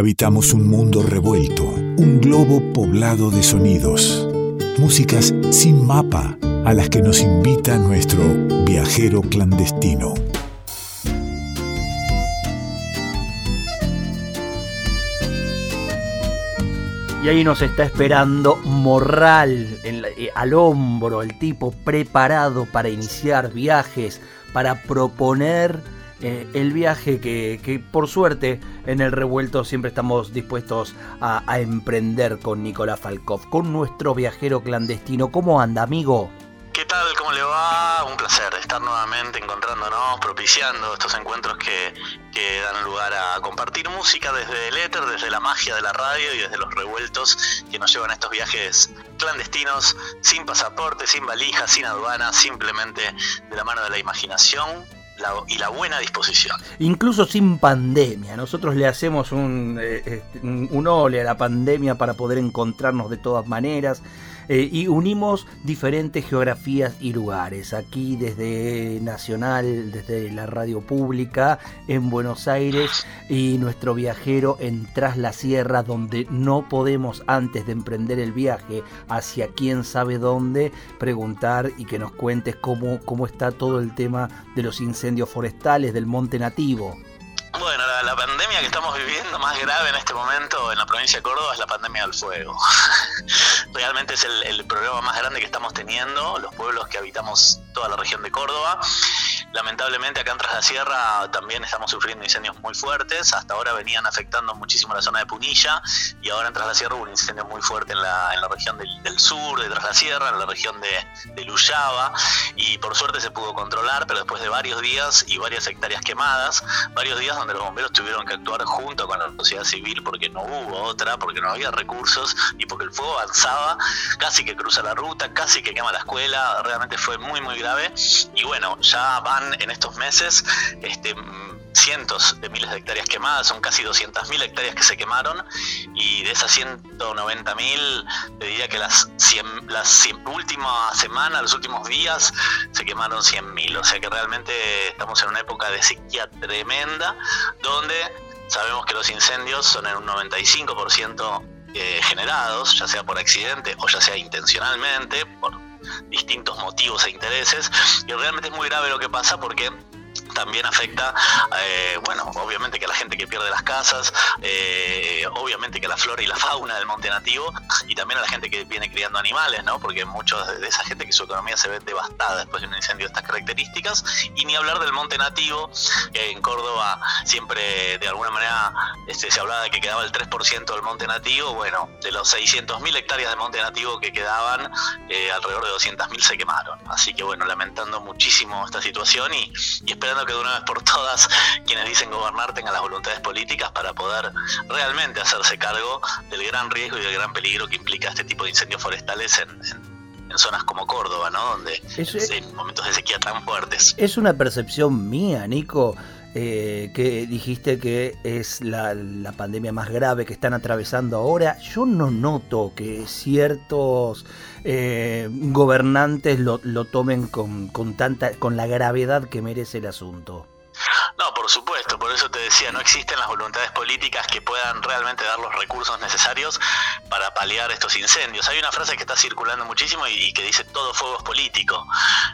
Habitamos un mundo revuelto, un globo poblado de sonidos, músicas sin mapa a las que nos invita nuestro viajero clandestino. Y ahí nos está esperando Morral eh, al hombro, el tipo preparado para iniciar viajes, para proponer eh, el viaje que, por suerte en el revuelto siempre estamos dispuestos a, emprender con Nicolás Falkov, con nuestro viajero clandestino. ¿Cómo anda, amigo? ¿Qué tal? ¿Cómo le va? Un placer estar nuevamente encontrándonos, propiciando estos encuentros que, dan lugar a compartir música desde el éter, desde la magia de la radio y desde los revueltos que nos llevan a estos viajes clandestinos, sin pasaporte, sin valija, sin aduana, simplemente de la mano de la imaginación y la buena disposición. Incluso sin pandemia. Nosotros le hacemos un, eh, este, un ole a la pandemia para poder encontrarnos de todas maneras. Eh, y unimos diferentes geografías y lugares. Aquí desde Nacional, desde la radio pública en Buenos Aires y nuestro viajero en Tras la Sierra, donde no podemos antes de emprender el viaje hacia quién sabe dónde, preguntar y que nos cuentes cómo, cómo está todo el tema de los incendios forestales del monte nativo. Bueno, la, pandemia que estamos viviendo más grave en este momento en la provincia de Córdoba es la pandemia del fuego. Realmente es el, el problema más grande que estamos teniendo, los pueblos que habitamos toda la región de Córdoba. Lamentablemente acá en Tras la Sierra también estamos sufriendo incendios muy fuertes. Hasta ahora venían afectando muchísimo la zona de Punilla y ahora en Tras la Sierra hubo un incendio muy fuerte en la, en la región del, sur de Tras la Sierra, en la región de, de Luyaba. Y por suerte se pudo controlar, pero después de varios días y varias hectáreas quemadas, varios días donde los bomberos tuvieron que actuar junto con la sociedad civil porque no hubo otra, porque no había recursos y porque el fuego avanzaba, casi que cruza la ruta, casi que quema la escuela, realmente fue muy muy grave. Y bueno, ya van en estos meses este, cientos de miles de hectáreas quemadas, son casi 200.000 hectáreas que se quemaron y de esas 190.000 te diría que las, 100, las últimas semanas, los últimos días se quemaron 100.000, o sea que realmente estamos en una época de sequía tremenda donde sabemos que los incendios son en un 95% eh, generados, ya sea por accidente o ya sea intencionalmente, por distintos motivos e intereses. Y realmente es muy grave lo que pasa porque también afecta, eh, bueno, obviamente que a la gente que pierde las casas, eh, obviamente que a la flora y la fauna del monte nativo y también a la gente que viene criando animales, ¿no? Porque muchos de esa gente que su economía se ve devastada después de un incendio de estas características y ni hablar del monte nativo, que en Córdoba siempre de alguna manera este, se hablaba de que quedaba el 3% del monte nativo, bueno, de los 600.000 hectáreas de monte nativo que quedaban, eh, alrededor de 200.000 se quemaron. Así que bueno, lamentando muchísimo esta situación y esperando que de una vez por todas quienes dicen gobernar tengan las voluntades políticas para poder realmente hacerse cargo del gran riesgo y del gran peligro que implica este tipo de incendios forestales en, zonas como Córdoba, ¿no? Donde en momentos de sequía tan fuertes. Es una percepción mía, Nico. Eh, que dijiste que es la, pandemia más grave que están atravesando ahora, yo no noto que ciertos eh, gobernantes lo, lo tomen con, con, tanta, con la gravedad que merece el asunto. No, por supuesto, por eso te decía, no existen las voluntades políticas que puedan realmente dar los recursos necesarios para paliar estos incendios. Hay una frase que está circulando muchísimo y, que dice todo fuego es político.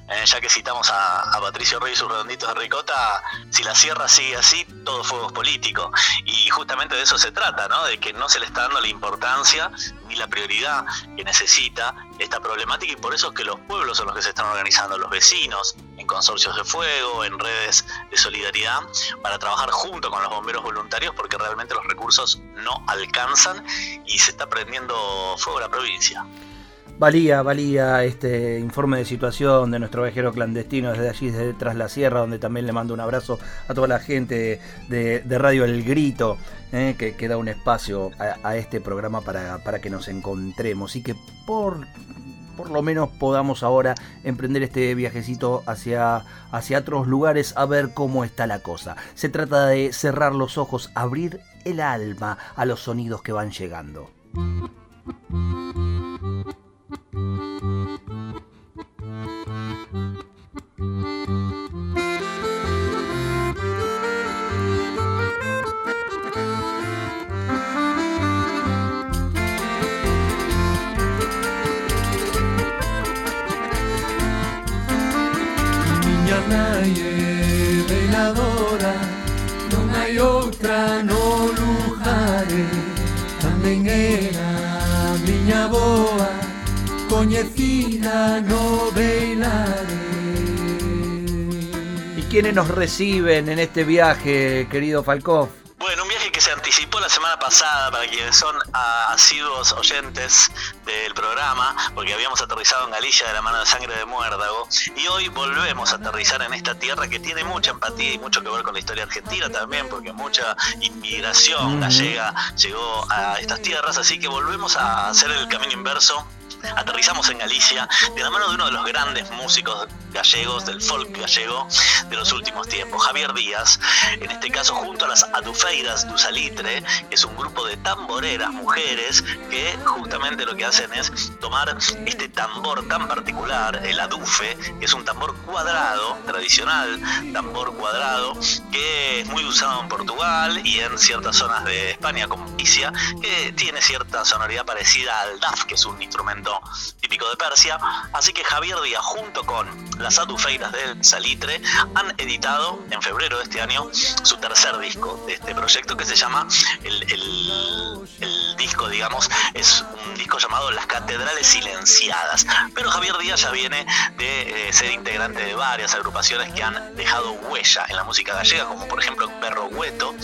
Eh, ya que citamos a, Patricio Rey y sus redonditos de ricota, si la sierra sigue así, todo fuego es político. Y justamente de eso se trata, ¿no? De que no se le está dando la importancia ni la prioridad que necesita esta problemática y por eso es que los pueblos son los que se están organizando, los vecinos, en consorcios de fuego, en redes de solidaridad, para trabajar junto con los bomberos voluntarios porque realmente los recursos no alcanzan y se está prendiendo fuego la provincia. Valía, valía este informe de situación de nuestro viajero clandestino desde allí, desde tras la sierra, donde también le mando un abrazo a toda la gente de, Radio El Grito, eh, que, da un espacio a, este programa para, para, que nos encontremos y que por, por lo menos podamos ahora emprender este viajecito hacia, hacia otros lugares a ver cómo está la cosa. Se trata de cerrar los ojos, abrir el alma a los sonidos que van llegando. ¿Y quiénes nos reciben en este viaje, querido Falkov? Bueno, un viaje que se anticipó la semana pasada para quienes son asiduos oyentes del programa, porque habíamos aterrizado en Galicia de la mano de sangre de muérdago, y hoy volvemos a aterrizar en esta tierra que tiene mucha empatía y mucho que ver con la historia argentina también, porque mucha inmigración gallega llegó a estas tierras, así que volvemos a hacer el camino inverso aterrizamos en Galicia de la mano de uno de los grandes músicos gallegos, del folk gallego de los últimos tiempos, Javier Díaz, en este caso junto a las Adufeiras du Salitre, que es un grupo de tamboreras, mujeres, que justamente lo que hacen es tomar este tambor tan particular, el adufe, que es un tambor cuadrado, tradicional, tambor cuadrado, que es muy usado en Portugal y en ciertas zonas de España como Galicia, que tiene cierta sonoridad parecida al DAF, que es un instrumento típico de Persia. Así que Javier Díaz, junto con las Adufeiras del Salitre, han editado en febrero de este año su tercer disco de este proyecto que se llama el, el disco, digamos, es un disco llamado Las Catedrales Silenciadas. Pero Javier Díaz ya viene de eh, ser integrante de varias agrupaciones que han dejado huella en la música gallega, como por ejemplo Perro Hueto.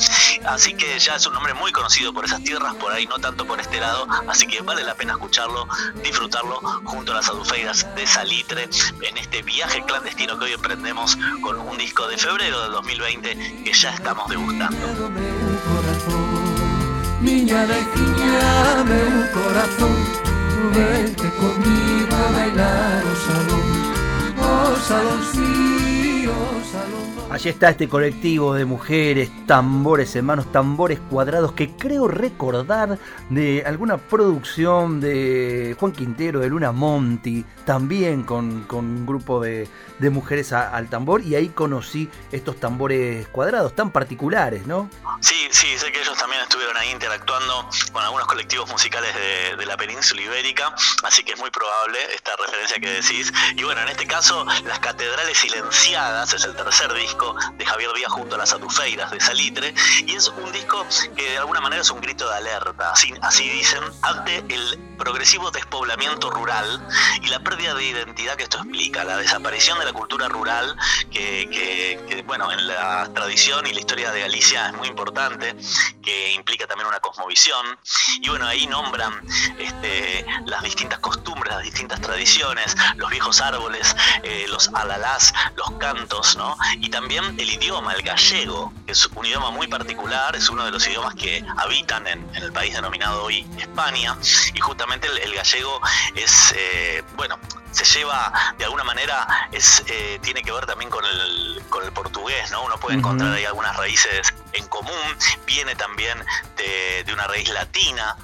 Así que ya es un nombre muy conocido por esas tierras, por ahí no tanto por este lado. Así que vale la pena escucharlo, disfrutarlo junto a las adufeiras de Salitre en este viaje clandestino que hoy emprendemos con un disco de febrero del 2020 que ya estamos degustando. Allí está este colectivo de mujeres, tambores hermanos, tambores cuadrados que creo recordar de alguna producción de Juan Quintero, de Luna Monti, también con, un grupo de, mujeres al tambor y ahí conocí estos tambores cuadrados tan particulares, ¿no? Sí, sí, sé que ellos también estuvieron ahí interactuando con algunos colectivos musicales de, de la península ibérica, así que es muy probable esta referencia que decís. Y bueno, en este caso, Las Catedrales Silenciadas es el tercer disco de Javier Díaz junto a las Adufeiras de Salitre, y es un disco que de alguna manera es un grito de alerta, así, así dicen, ante el progresivo despoblamiento rural y la pérdida de identidad que esto explica, la desaparición de la cultura rural, que, bueno, en la tradición y la historia de Galicia es muy importante, que implica también una cosmovisión, y bueno, ahí nombran este, las distintas costumbres, las distintas tradiciones, los viejos árboles, eh, los alalás, los cantos, ¿no? Y también el idioma, el gallego, que es un idioma muy particular, es uno de los idiomas que habitan en, el país denominado hoy España, y justamente el, gallego es, eh, bueno, se lleva de alguna manera, es, eh, tiene que ver también con el, con el portugués, ¿no? Uno puede encontrar ahí algunas raíces en común, viene también de, una raíz latina.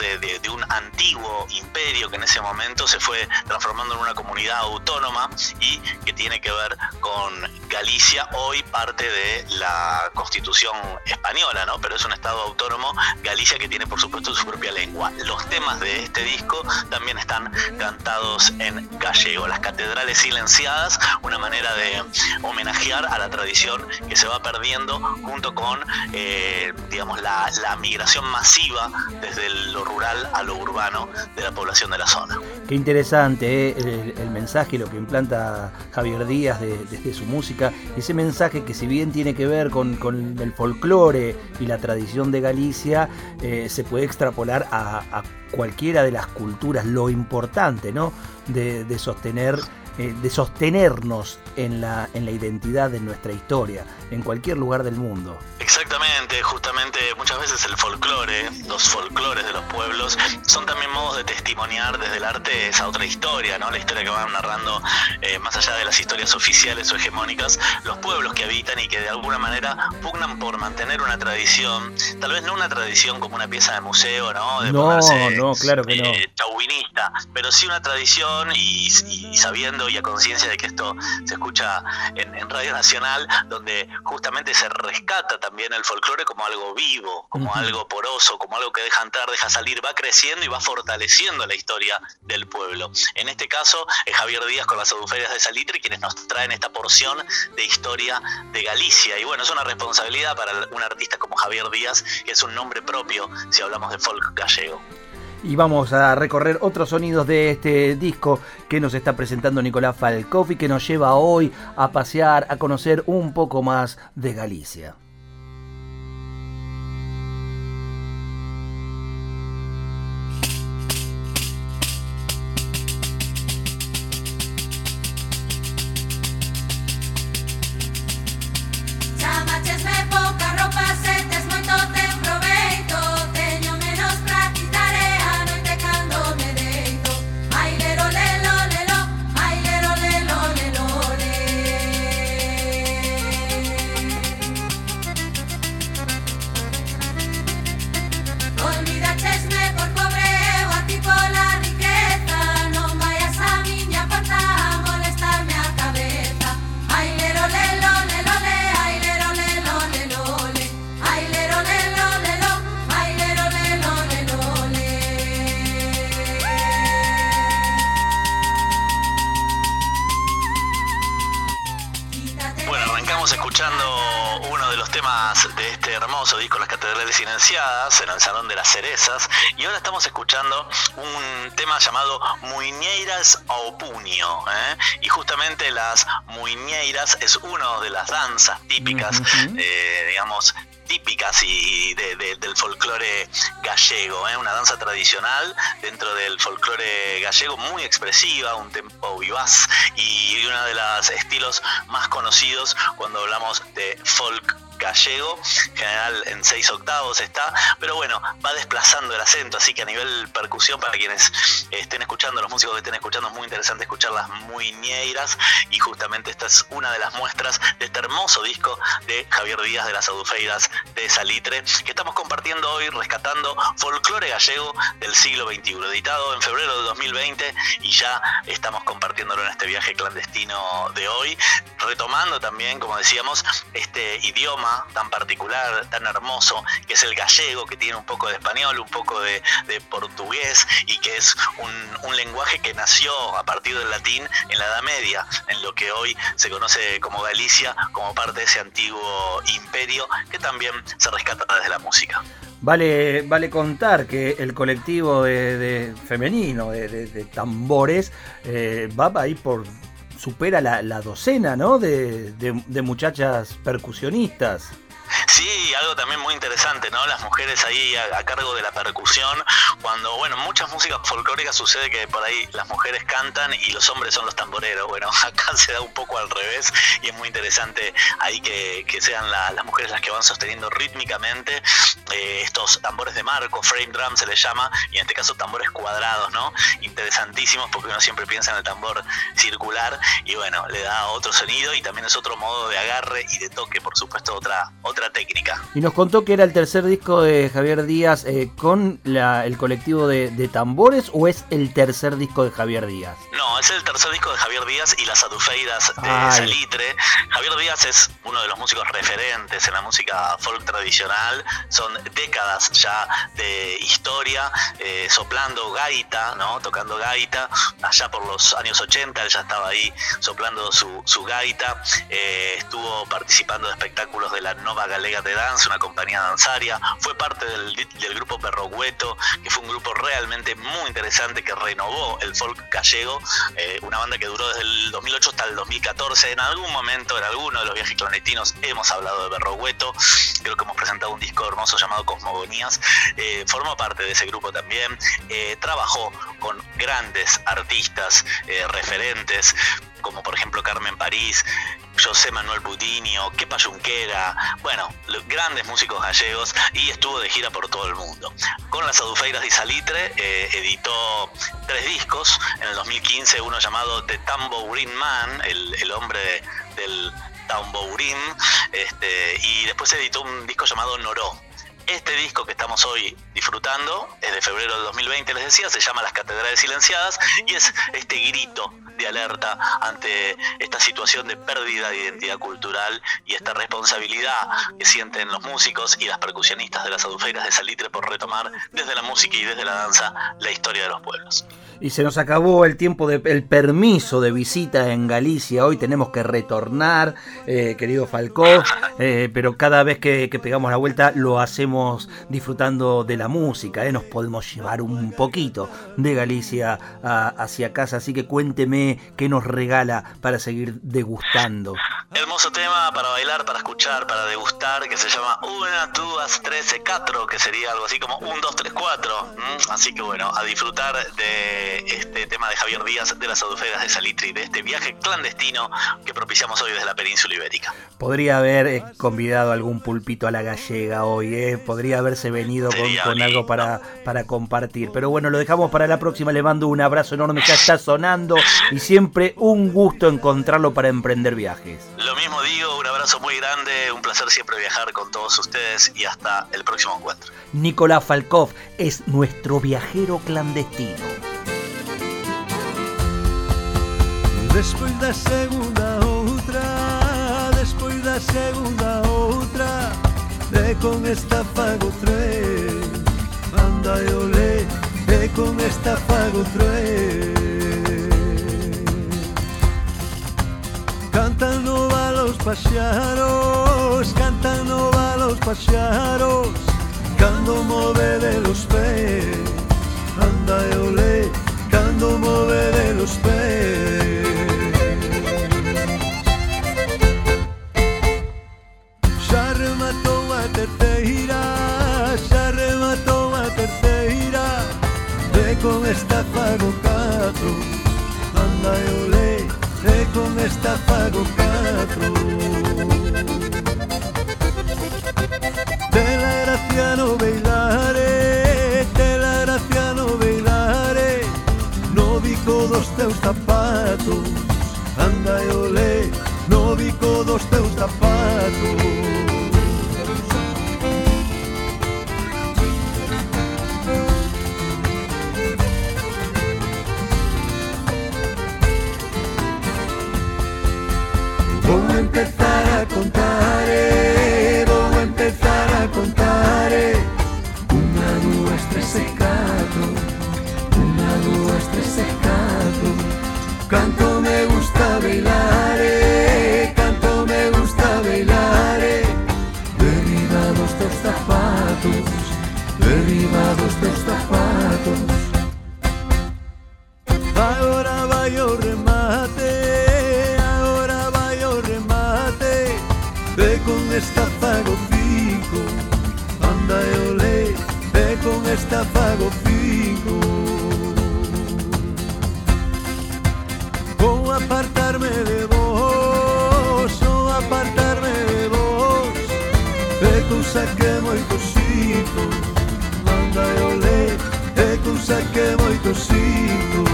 De, de, un antiguo imperio que en ese momento se fue transformando en una comunidad autónoma y que tiene que ver con Galicia, hoy parte de la constitución española, ¿no? Pero es un estado autónomo, Galicia que tiene por supuesto su propia lengua. Los temas de este disco también están cantados en gallego, las catedrales silenciadas, una manera de homenajear a la tradición que se va perdiendo junto con, eh, digamos, la, migración masiva desde lo rural a lo urbano de la población de la zona. Qué interesante eh, el, mensaje lo que implanta Javier Díaz desde su música, ese mensaje que si bien tiene que ver con, el folclore y la tradición de Galicia, eh, se puede extrapolar a cualquiera de las culturas, lo importante, ¿no? de, sostener eh, de sostenernos en la, en la identidad de nuestra historia, en cualquier lugar del mundo. Exactamente, justamente muchas veces el folclore, los folclores de los pueblos, son también modos de testimoniar desde el arte esa otra historia, ¿no? La historia que van narrando, eh, más allá de las historias oficiales o hegemónicas, los pueblos que habitan y que de alguna manera pugnan por mantener una tradición, tal vez no una tradición como una pieza de museo, ¿no? De no, no, claro que no. Eh, pero sí una tradición y sabiendo y a conciencia de que esto se escucha en, Radio Nacional, donde justamente se rescata también el folclore como algo vivo, como algo poroso, como algo que deja entrar, deja salir, va creciendo y va fortaleciendo la historia del pueblo. En este caso es Javier Díaz con las aduferias de Salitre quienes nos traen esta porción de historia de Galicia. Y bueno, es una responsabilidad para un artista como Javier Díaz, que es un nombre propio si hablamos de folk gallego y vamos a recorrer otros sonidos de este disco que nos está presentando Nicolás Falcoff y que nos lleva hoy a pasear, a conocer un poco más de Galicia. En el Salón de las Cerezas y ahora estamos escuchando un tema llamado Muñeiras ao Puño. ¿eh? Y justamente las muñeiras es una de las danzas típicas, eh, digamos, típicas y del folclore gallego, ¿eh? una danza tradicional dentro del folclore gallego muy expresiva, un tempo vivaz y uno de los estilos más conocidos cuando hablamos de folk gallego, general en seis octavos está, pero bueno, va desplazando el acento, así que a nivel percusión, para quienes estén escuchando, los músicos que estén escuchando, es muy interesante escuchar las muñeiras y justamente esta es una de las muestras de este hermoso disco de Javier Díaz de las Adufeiras de Salitre, que estamos compartiendo hoy, rescatando folclore gallego del siglo XXI, editado en febrero de 2020 y ya estamos compartiéndolo en este viaje clandestino de hoy, retomando también, como decíamos, este idioma tan particular, tan hermoso, que es el gallego, que tiene un poco de español, un poco de, portugués y que es un, lenguaje que nació a partir del latín en la Edad Media, en lo que hoy se conoce como Galicia, como parte de ese antiguo imperio que también se rescata desde la música. Vale, vale contar que el colectivo de, femenino de, tambores eh, va ahí por supera la, docena, ¿no? De, de, muchachas percusionistas. Sí, algo también muy interesante, ¿no? Las mujeres ahí a, cargo de la percusión, cuando, bueno, muchas músicas folclóricas sucede que por ahí las mujeres cantan y los hombres son los tamboreros. Bueno, acá se da un poco al revés y es muy interesante ahí que, sean las mujeres las que van sosteniendo rítmicamente eh, estos tambores de marco, frame drum se les llama, y en este caso tambores cuadrados, ¿no? Interesantísimos porque uno siempre piensa en el tambor circular y bueno, le da otro sonido y también es otro modo de agarre y de toque, por supuesto, otra, otra técnica. Y nos contó que era el tercer disco de Javier Díaz eh, con el colectivo de, tambores o es el tercer disco de Javier Díaz? No, es el tercer disco de Javier Díaz y las Adufeiras de Salitre. Javier Díaz es uno de los músicos referentes en la música folk tradicional. Son décadas ya de historia, eh, soplando gaita, ¿no? Tocando gaita. Allá por los años 80 él ya estaba ahí soplando su, gaita. Eh, estuvo participando de espectáculos de la Nova De Danza, una compañía danzaria. Fue parte del, grupo Perro Hueto, que fue un grupo realmente muy interesante que renovó el folk gallego. Eh, una banda que duró desde el 2008 hasta el 2014. En algún momento, en alguno de los viajes clandestinos, hemos hablado de Perro Hueto. Creo que hemos presentado un disco hermoso llamado Cosmogonías. Eh, formó parte de ese grupo también. Eh, trabajó con grandes artistas, referentes, como por ejemplo Carmen París, José Manuel Budinio, Kepa Junquera, bueno, grandes músicos gallegos y estuvo de gira por todo el mundo. Con las Adufeiras de Salitre eh, editó tres discos, en el 2015 uno llamado The Tambourin Man, el, hombre del tambourin, este, y después editó un disco llamado Noró, este disco que estamos hoy disfrutando es de febrero del 2020, les decía, se llama Las Catedrales Silenciadas y es este grito de alerta ante esta situación de pérdida de identidad cultural y esta responsabilidad que sienten los músicos y las percusionistas de las adufeiras de Salitre por retomar desde la música y desde la danza la historia de los pueblos. Y se nos acabó el tiempo del el permiso de visita en Galicia. Hoy tenemos que retornar, eh, querido Falcó, eh, pero cada vez que, pegamos la vuelta lo hacemos disfrutando de la música. Eh. Nos podemos llevar un poquito de Galicia hacia casa. Así que cuénteme qué nos regala para seguir degustando. Hermoso tema para bailar, para escuchar, para degustar, que se llama Una, dos, tres, cuatro, que sería algo así como un, dos, tres, cuatro. Así que bueno, a disfrutar de este tema de Javier Díaz de las Aduferas de Salitri, de este viaje clandestino que propiciamos hoy desde la península ibérica. Podría haber eh, convidado algún pulpito a la gallega hoy, eh. podría haberse venido con, algo para, para compartir. Pero bueno, lo dejamos para la próxima. Le mando un abrazo enorme, ya está sonando y siempre un gusto encontrarlo para emprender viajes. Lo mismo digo, un abrazo muy grande, un placer siempre viajar con todos ustedes y hasta el próximo encuentro. Nicolás Falkov es nuestro viajero clandestino. Despois da segunda outra. Despois da segunda outra. E con esta fago tres. Anda e olé E con esta fago tres. Cantan no los paxaros Cantan no los paxaros. Cando move de los pés. Anda e olé Cando move de los pés. fago catro. Anda eu lei, e con esta fago catro. Tela Graciano Beilare, tela Graciano Beilare No bico dos teus zapatos. Anda eu lei, no bico dos teus zapatos. Que moito sinto Anda e olé, é cousa que moito sinto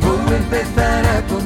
Vou empezar a contar,